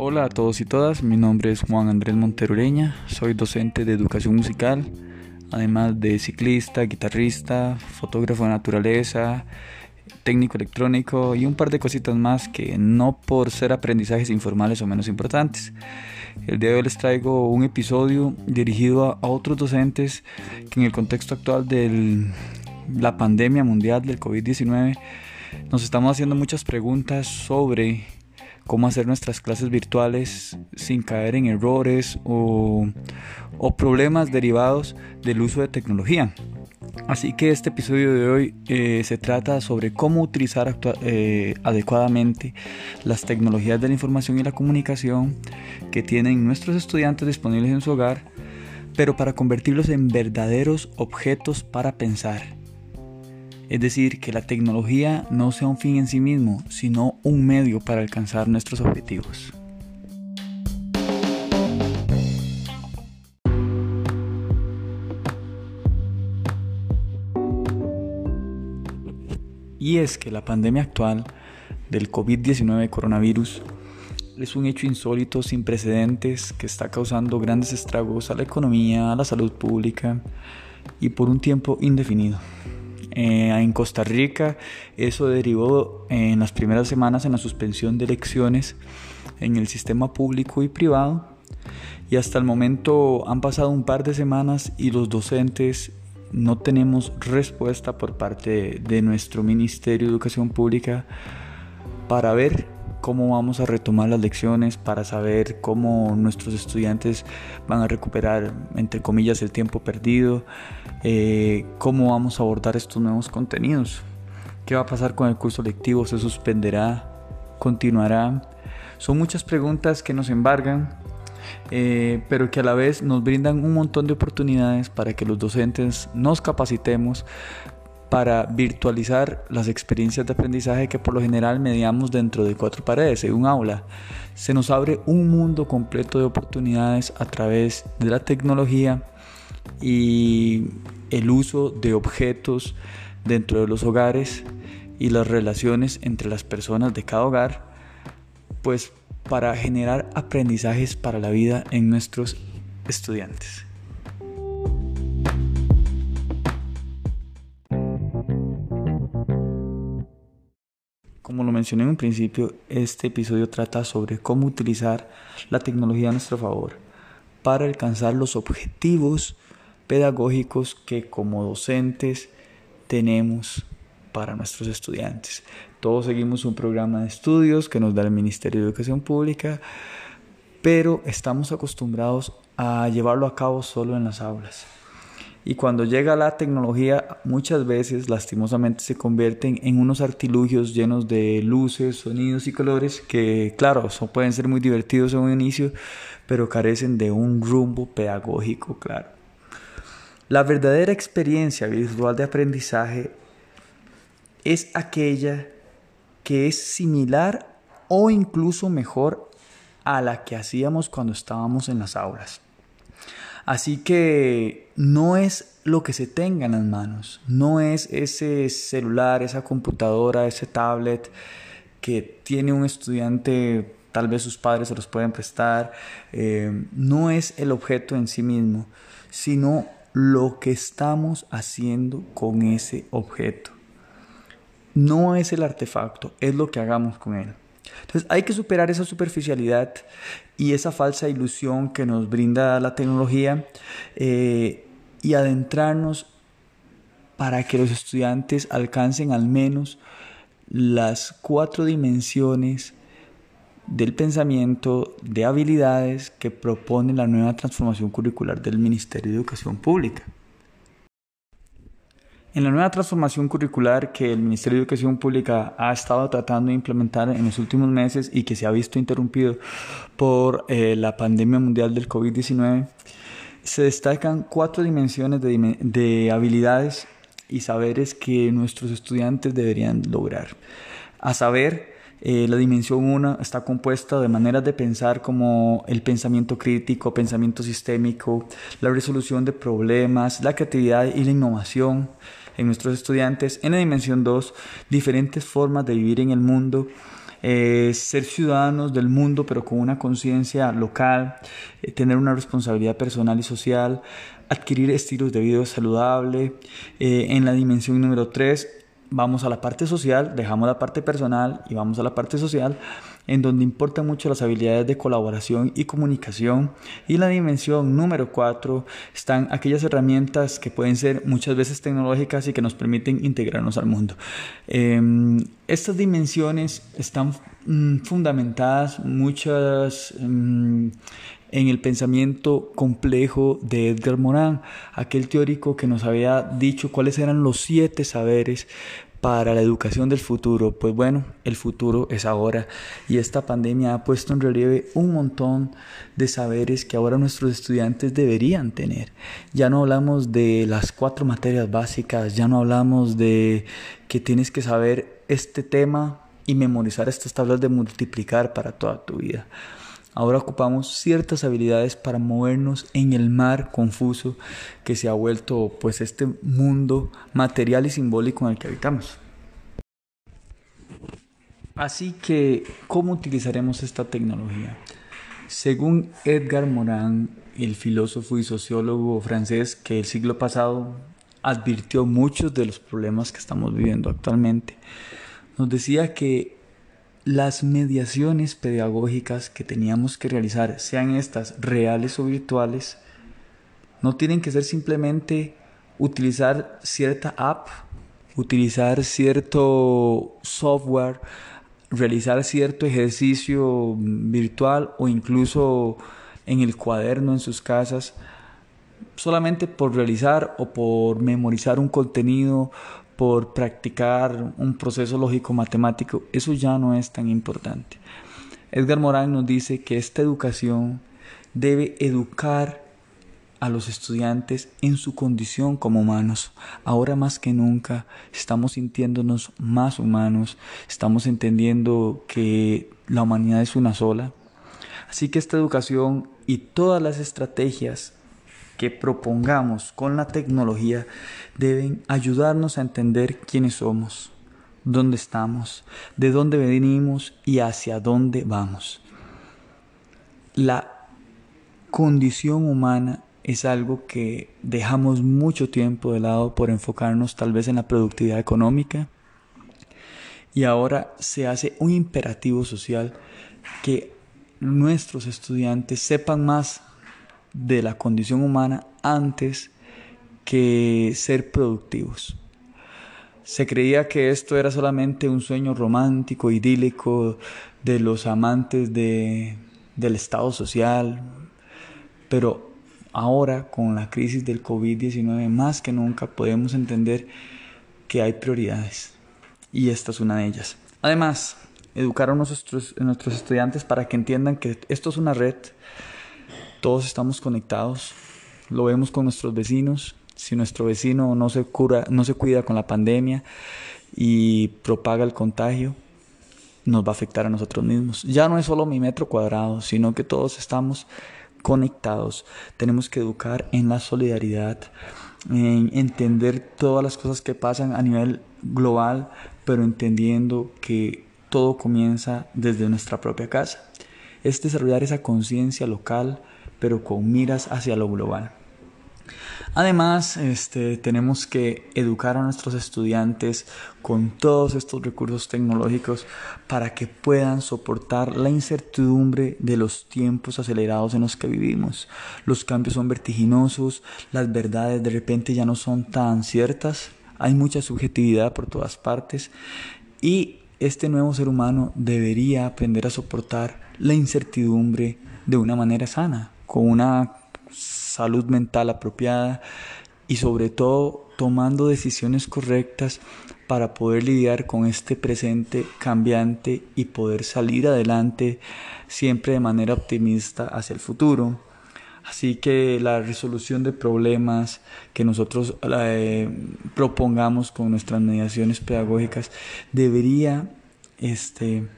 Hola a todos y todas, mi nombre es Juan Andrés Monterureña, soy docente de educación musical, además de ciclista, guitarrista, fotógrafo de naturaleza, técnico electrónico y un par de cositas más que no por ser aprendizajes informales o menos importantes. El día de hoy les traigo un episodio dirigido a, otros docentes que en el contexto actual de la pandemia mundial del COVID-19 nos estamos haciendo muchas preguntas sobre cómo hacer nuestras clases virtuales sin caer en errores o, problemas derivados del uso de tecnología. Así que este episodio de hoy eh, se trata sobre cómo utilizar eh, adecuadamente las tecnologías de la información y la comunicación que tienen nuestros estudiantes disponibles en su hogar, pero para convertirlos en verdaderos objetos para pensar es decir, que la tecnología no sea un fin en sí mismo, sino un medio para alcanzar nuestros objetivos. Y es que la pandemia actual del COVID-19 coronavirus es un hecho insólito sin precedentes que está causando grandes estragos a la economía, a la salud pública y por un tiempo indefinido. Eh, en Costa Rica. Eso derivó en las primeras semanas en la suspensión de elecciones en el sistema público y privado. Y hasta el momento han pasado un par de semanas y los docentes no tenemos respuesta por parte de nuestro Ministerio de Educación Pública para ver cómo vamos a retomar las lecciones, para saber cómo nuestros estudiantes van a recuperar, entre comillas, el tiempo perdido, eh, cómo vamos a abordar estos nuevos contenidos, qué va a pasar con el curso lectivo, se suspenderá, continuará. Son muchas preguntas que nos embargan, eh, pero que a la vez nos brindan un montón de oportunidades para que los docentes nos capacitemos para virtualizar las experiencias de aprendizaje que por lo general mediamos dentro de cuatro paredes, en un aula. Se nos abre un mundo completo de oportunidades a través de la tecnología y el uso de objetos dentro de los hogares y las relaciones entre las personas de cada hogar, pues para generar aprendizajes para la vida en nuestros estudiantes. Como lo mencioné en un principio, este episodio trata sobre cómo utilizar la tecnología a nuestro favor para alcanzar los objetivos pedagógicos que como docentes tenemos para nuestros estudiantes. Todos seguimos un programa de estudios que nos da el Ministerio de Educación Pública, pero estamos acostumbrados a llevarlo a cabo solo en las aulas. Y cuando llega la tecnología, muchas veces lastimosamente se convierten en unos artilugios llenos de luces, sonidos y colores que, claro, son, pueden ser muy divertidos en un inicio, pero carecen de un rumbo pedagógico claro. La verdadera experiencia virtual de aprendizaje es aquella que es similar o incluso mejor a la que hacíamos cuando estábamos en las aulas. Así que no es lo que se tenga en las manos, no es ese celular, esa computadora, ese tablet que tiene un estudiante, tal vez sus padres se los pueden prestar, eh, no es el objeto en sí mismo, sino lo que estamos haciendo con ese objeto. No es el artefacto, es lo que hagamos con él. Entonces hay que superar esa superficialidad y esa falsa ilusión que nos brinda la tecnología eh, y adentrarnos para que los estudiantes alcancen al menos las cuatro dimensiones del pensamiento, de habilidades que propone la nueva transformación curricular del Ministerio de Educación Pública. En la nueva transformación curricular que el Ministerio de Educación Pública ha estado tratando de implementar en los últimos meses y que se ha visto interrumpido por eh, la pandemia mundial del COVID-19, se destacan cuatro dimensiones de, de habilidades y saberes que nuestros estudiantes deberían lograr. A saber, eh, la dimensión 1 está compuesta de maneras de pensar como el pensamiento crítico, pensamiento sistémico, la resolución de problemas, la creatividad y la innovación. En nuestros estudiantes. En la dimensión 2, diferentes formas de vivir en el mundo. Eh, ser ciudadanos del mundo pero con una conciencia local, eh, tener una responsabilidad personal y social, adquirir estilos de vida saludable. Eh, en la dimensión número 3 vamos a la parte social, dejamos la parte personal y vamos a la parte social en donde importan mucho las habilidades de colaboración y comunicación. Y la dimensión número cuatro están aquellas herramientas que pueden ser muchas veces tecnológicas y que nos permiten integrarnos al mundo. Em, estas dimensiones están mm, fundamentadas muchas... Mm, en el pensamiento complejo de Edgar Morin, aquel teórico que nos había dicho cuáles eran los siete saberes para la educación del futuro? Pues bueno, el futuro es ahora y esta pandemia ha puesto en relieve un montón de saberes que ahora nuestros estudiantes deberían tener. Ya no hablamos de las cuatro materias básicas, ya no hablamos de que tienes que saber este tema y memorizar estas tablas de multiplicar para toda tu vida. Ahora ocupamos ciertas habilidades para movernos en el mar confuso que se ha vuelto pues este mundo material y simbólico en el que habitamos. Así que, ¿cómo utilizaremos esta tecnología? Según Edgar Morin, el filósofo y sociólogo francés que el siglo pasado advirtió muchos de los problemas que estamos viviendo actualmente, nos decía que las mediaciones pedagógicas que teníamos que realizar, sean estas reales o virtuales, no tienen que ser simplemente utilizar cierta app, utilizar cierto software, realizar cierto ejercicio virtual o incluso en el cuaderno en sus casas, solamente por realizar o por memorizar un contenido por practicar un proceso lógico matemático, eso ya no es tan importante. Edgar Morán nos dice que esta educación debe educar a los estudiantes en su condición como humanos. Ahora más que nunca estamos sintiéndonos más humanos, estamos entendiendo que la humanidad es una sola. Así que esta educación y todas las estrategias que propongamos con la tecnología deben ayudarnos a entender quiénes somos, dónde estamos, de dónde venimos y hacia dónde vamos. La condición humana es algo que dejamos mucho tiempo de lado por enfocarnos tal vez en la productividad económica y ahora se hace un imperativo social que nuestros estudiantes sepan más de la condición humana antes que ser productivos. Se creía que esto era solamente un sueño romántico, idílico de los amantes de, del Estado social, pero ahora con la crisis del COVID-19 más que nunca podemos entender que hay prioridades y esta es una de ellas. Además, educar a nuestros, a nuestros estudiantes para que entiendan que esto es una red todos estamos conectados, lo vemos con nuestros vecinos. Si nuestro vecino no se cura, no se cuida con la pandemia y propaga el contagio, nos va a afectar a nosotros mismos. Ya no es solo mi metro cuadrado, sino que todos estamos conectados. Tenemos que educar en la solidaridad, en entender todas las cosas que pasan a nivel global, pero entendiendo que todo comienza desde nuestra propia casa. Es desarrollar esa conciencia local, pero con miras hacia lo global. Además, este, tenemos que educar a nuestros estudiantes con todos estos recursos tecnológicos para que puedan soportar la incertidumbre de los tiempos acelerados en los que vivimos. Los cambios son vertiginosos, las verdades de repente ya no son tan ciertas, hay mucha subjetividad por todas partes y este nuevo ser humano debería aprender a soportar la incertidumbre de una manera sana, con una salud mental apropiada y sobre todo tomando decisiones correctas para poder lidiar con este presente cambiante y poder salir adelante siempre de manera optimista hacia el futuro. Así que la resolución de problemas que nosotros eh, propongamos con nuestras mediaciones pedagógicas debería este,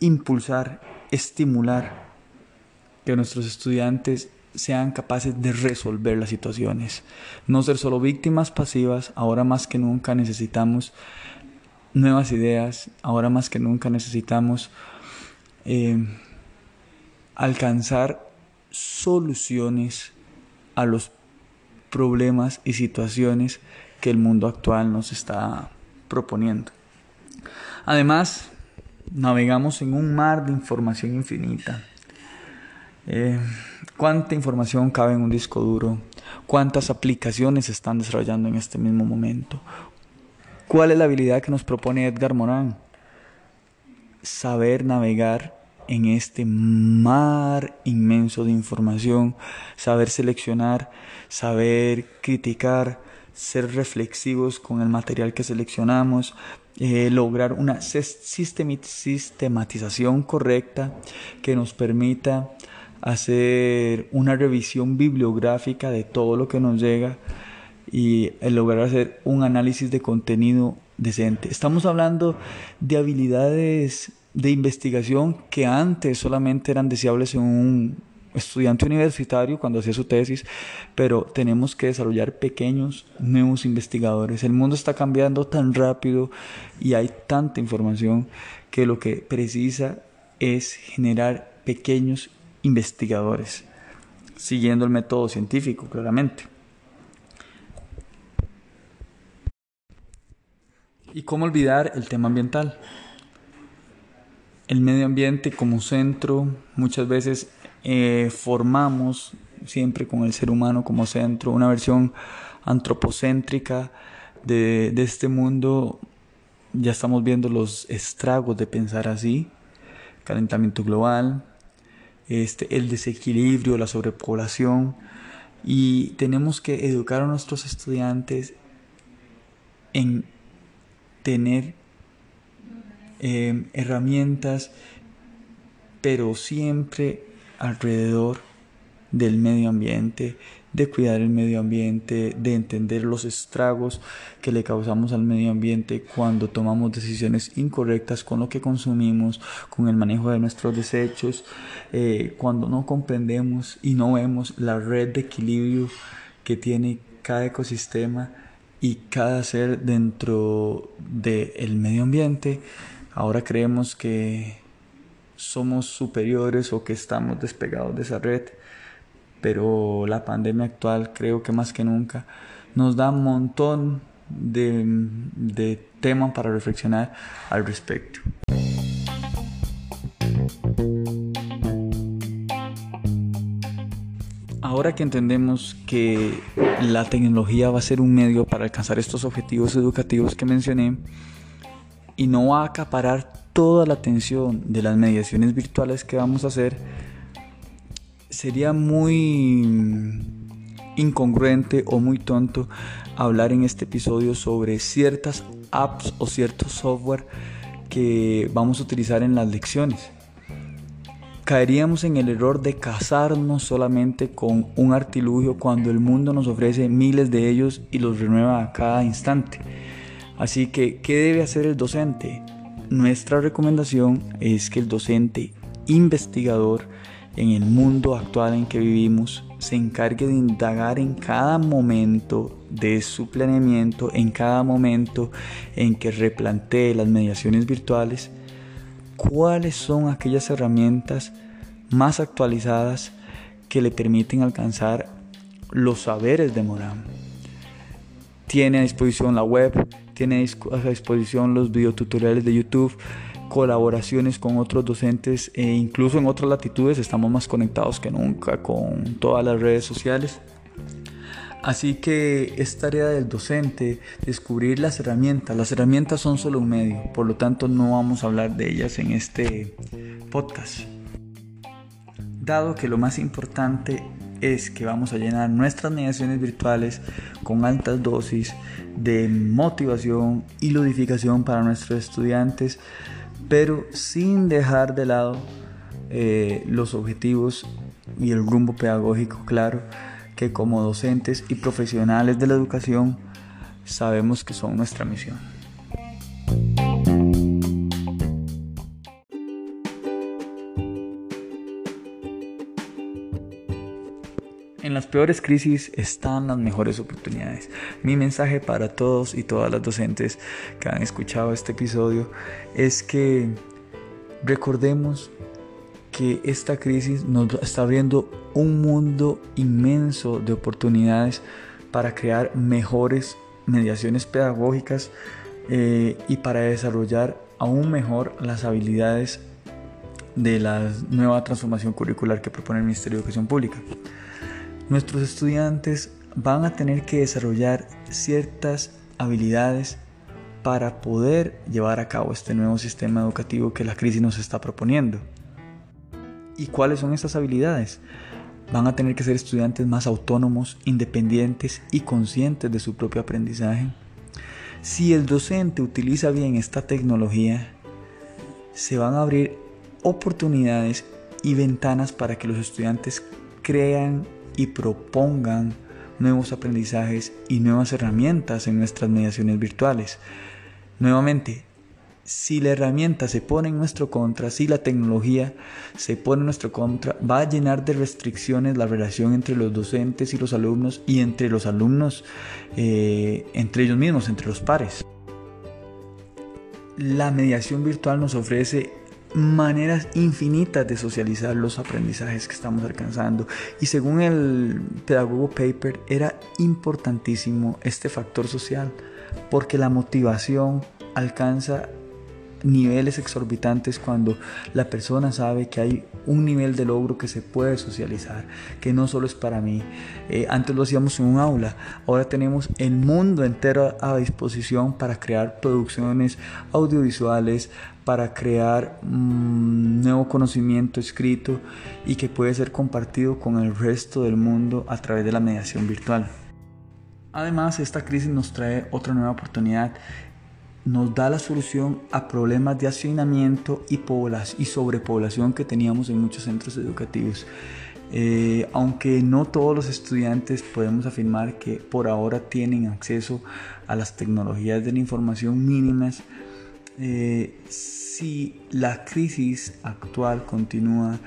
impulsar, estimular que nuestros estudiantes sean capaces de resolver las situaciones. No ser solo víctimas pasivas, ahora más que nunca necesitamos nuevas ideas, ahora más que nunca necesitamos eh, alcanzar soluciones a los problemas y situaciones que el mundo actual nos está proponiendo. Además, navegamos en un mar de información infinita. Eh, ¿Cuánta información cabe en un disco duro? ¿Cuántas aplicaciones se están desarrollando en este mismo momento? ¿Cuál es la habilidad que nos propone Edgar Morán? Saber navegar en este mar inmenso de información, saber seleccionar, saber criticar, ser reflexivos con el material que seleccionamos, eh, lograr una sistematización correcta que nos permita hacer una revisión bibliográfica de todo lo que nos llega y lograr hacer un análisis de contenido decente. Estamos hablando de habilidades de investigación que antes solamente eran deseables en un estudiante universitario cuando hacía su tesis, pero tenemos que desarrollar pequeños nuevos investigadores. El mundo está cambiando tan rápido y hay tanta información que lo que precisa es generar pequeños investigadores, siguiendo el método científico, claramente. ¿Y cómo olvidar el tema ambiental? El medio ambiente como centro, muchas veces eh, formamos siempre con el ser humano como centro, una versión antropocéntrica de, de este mundo. Ya estamos viendo los estragos de pensar así, calentamiento global, este, el desequilibrio, la sobrepoblación y tenemos que educar a nuestros estudiantes en tener em, herramientas, pero siempre alrededor del medio ambiente, de cuidar el medio ambiente, de entender los estragos que le causamos al medio ambiente cuando tomamos decisiones incorrectas con lo que consumimos, con el manejo de nuestros desechos, eh, cuando no comprendemos y no vemos la red de equilibrio que tiene cada ecosistema y cada ser dentro del medio ambiente, ahora creemos que somos superiores o que estamos despegados de esa red pero la pandemia actual creo que más que nunca nos da un montón de, de temas para reflexionar al respecto. Ahora que entendemos que la tecnología va a ser un medio para alcanzar estos objetivos educativos que mencioné y no va a acaparar toda la atención de las mediaciones virtuales que vamos a hacer, sería muy incongruente o muy tonto hablar en este episodio sobre ciertas apps o ciertos software que vamos a utilizar en las lecciones. Caeríamos en el error de casarnos solamente con un artilugio cuando el mundo nos ofrece miles de ellos y los renueva a cada instante. Así que, ¿qué debe hacer el docente? Nuestra recomendación es que el docente investigador en el mundo actual en que vivimos se encargue de indagar en cada momento de su planeamiento, en cada momento en que replantee las mediaciones virtuales, cuáles son aquellas herramientas más actualizadas que le permiten alcanzar los saberes de Morán. Tiene a disposición la web, tiene a disposición los videotutoriales de YouTube, colaboraciones con otros docentes e incluso en otras latitudes estamos más conectados que nunca con todas las redes sociales. Así que es tarea del docente descubrir las herramientas. Las herramientas son solo un medio, por lo tanto no vamos a hablar de ellas en este podcast. Dado que lo más importante es que vamos a llenar nuestras mediaciones virtuales con altas dosis de motivación y ludificación para nuestros estudiantes, pero sin dejar de lado eh, los objetivos y el rumbo pedagógico claro que como docentes y profesionales de la educación sabemos que son nuestra misión. Peores crisis están las mejores oportunidades. Mi mensaje para todos y todas las docentes que han escuchado este episodio es que recordemos que esta crisis nos está abriendo un mundo inmenso de oportunidades para crear mejores mediaciones pedagógicas eh, y para desarrollar aún mejor las habilidades de la nueva transformación curricular que propone el Ministerio de Educación Pública. Nuestros estudiantes van a tener que desarrollar ciertas habilidades para poder llevar a cabo este nuevo sistema educativo que la crisis nos está proponiendo. ¿Y cuáles son estas habilidades? Van a tener que ser estudiantes más autónomos, independientes y conscientes de su propio aprendizaje. Si el docente utiliza bien esta tecnología, se van a abrir oportunidades y ventanas para que los estudiantes crean y propongan nuevos aprendizajes y nuevas herramientas en nuestras mediaciones virtuales. Nuevamente, si la herramienta se pone en nuestro contra, si la tecnología se pone en nuestro contra, va a llenar de restricciones la relación entre los docentes y los alumnos y entre los alumnos, eh, entre ellos mismos, entre los pares. La mediación virtual nos ofrece maneras infinitas de socializar los aprendizajes que estamos alcanzando. Y según el pedagogo Paper, era importantísimo este factor social porque la motivación alcanza niveles exorbitantes cuando la persona sabe que hay un nivel de logro que se puede socializar, que no solo es para mí. Eh, antes lo hacíamos en un aula, ahora tenemos el mundo entero a disposición para crear producciones audiovisuales, para crear un nuevo conocimiento escrito y que puede ser compartido con el resto del mundo a través de la mediación virtual. Además, esta crisis nos trae otra nueva oportunidad nos da la solución a problemas de hacinamiento y, y sobrepoblación que teníamos en muchos centros educativos. Eh, aunque no todos los estudiantes podemos afirmar que por ahora tienen acceso a las tecnologías de la información mínimas, eh, si la crisis actual continúa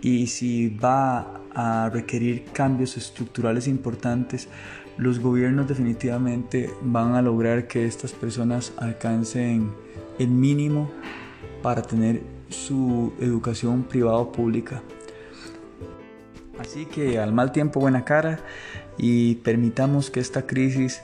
y si va a requerir cambios estructurales importantes, los gobiernos definitivamente van a lograr que estas personas alcancen el mínimo para tener su educación privada o pública. Así que al mal tiempo buena cara y permitamos que esta crisis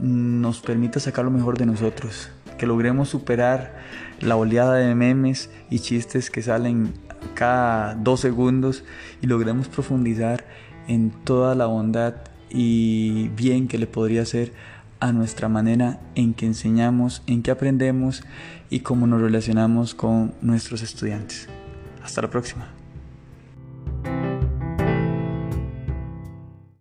nos permita sacar lo mejor de nosotros, que logremos superar la oleada de memes y chistes que salen cada dos segundos y logremos profundizar en toda la bondad y bien que le podría hacer a nuestra manera en que enseñamos, en que aprendemos y cómo nos relacionamos con nuestros estudiantes. Hasta la próxima.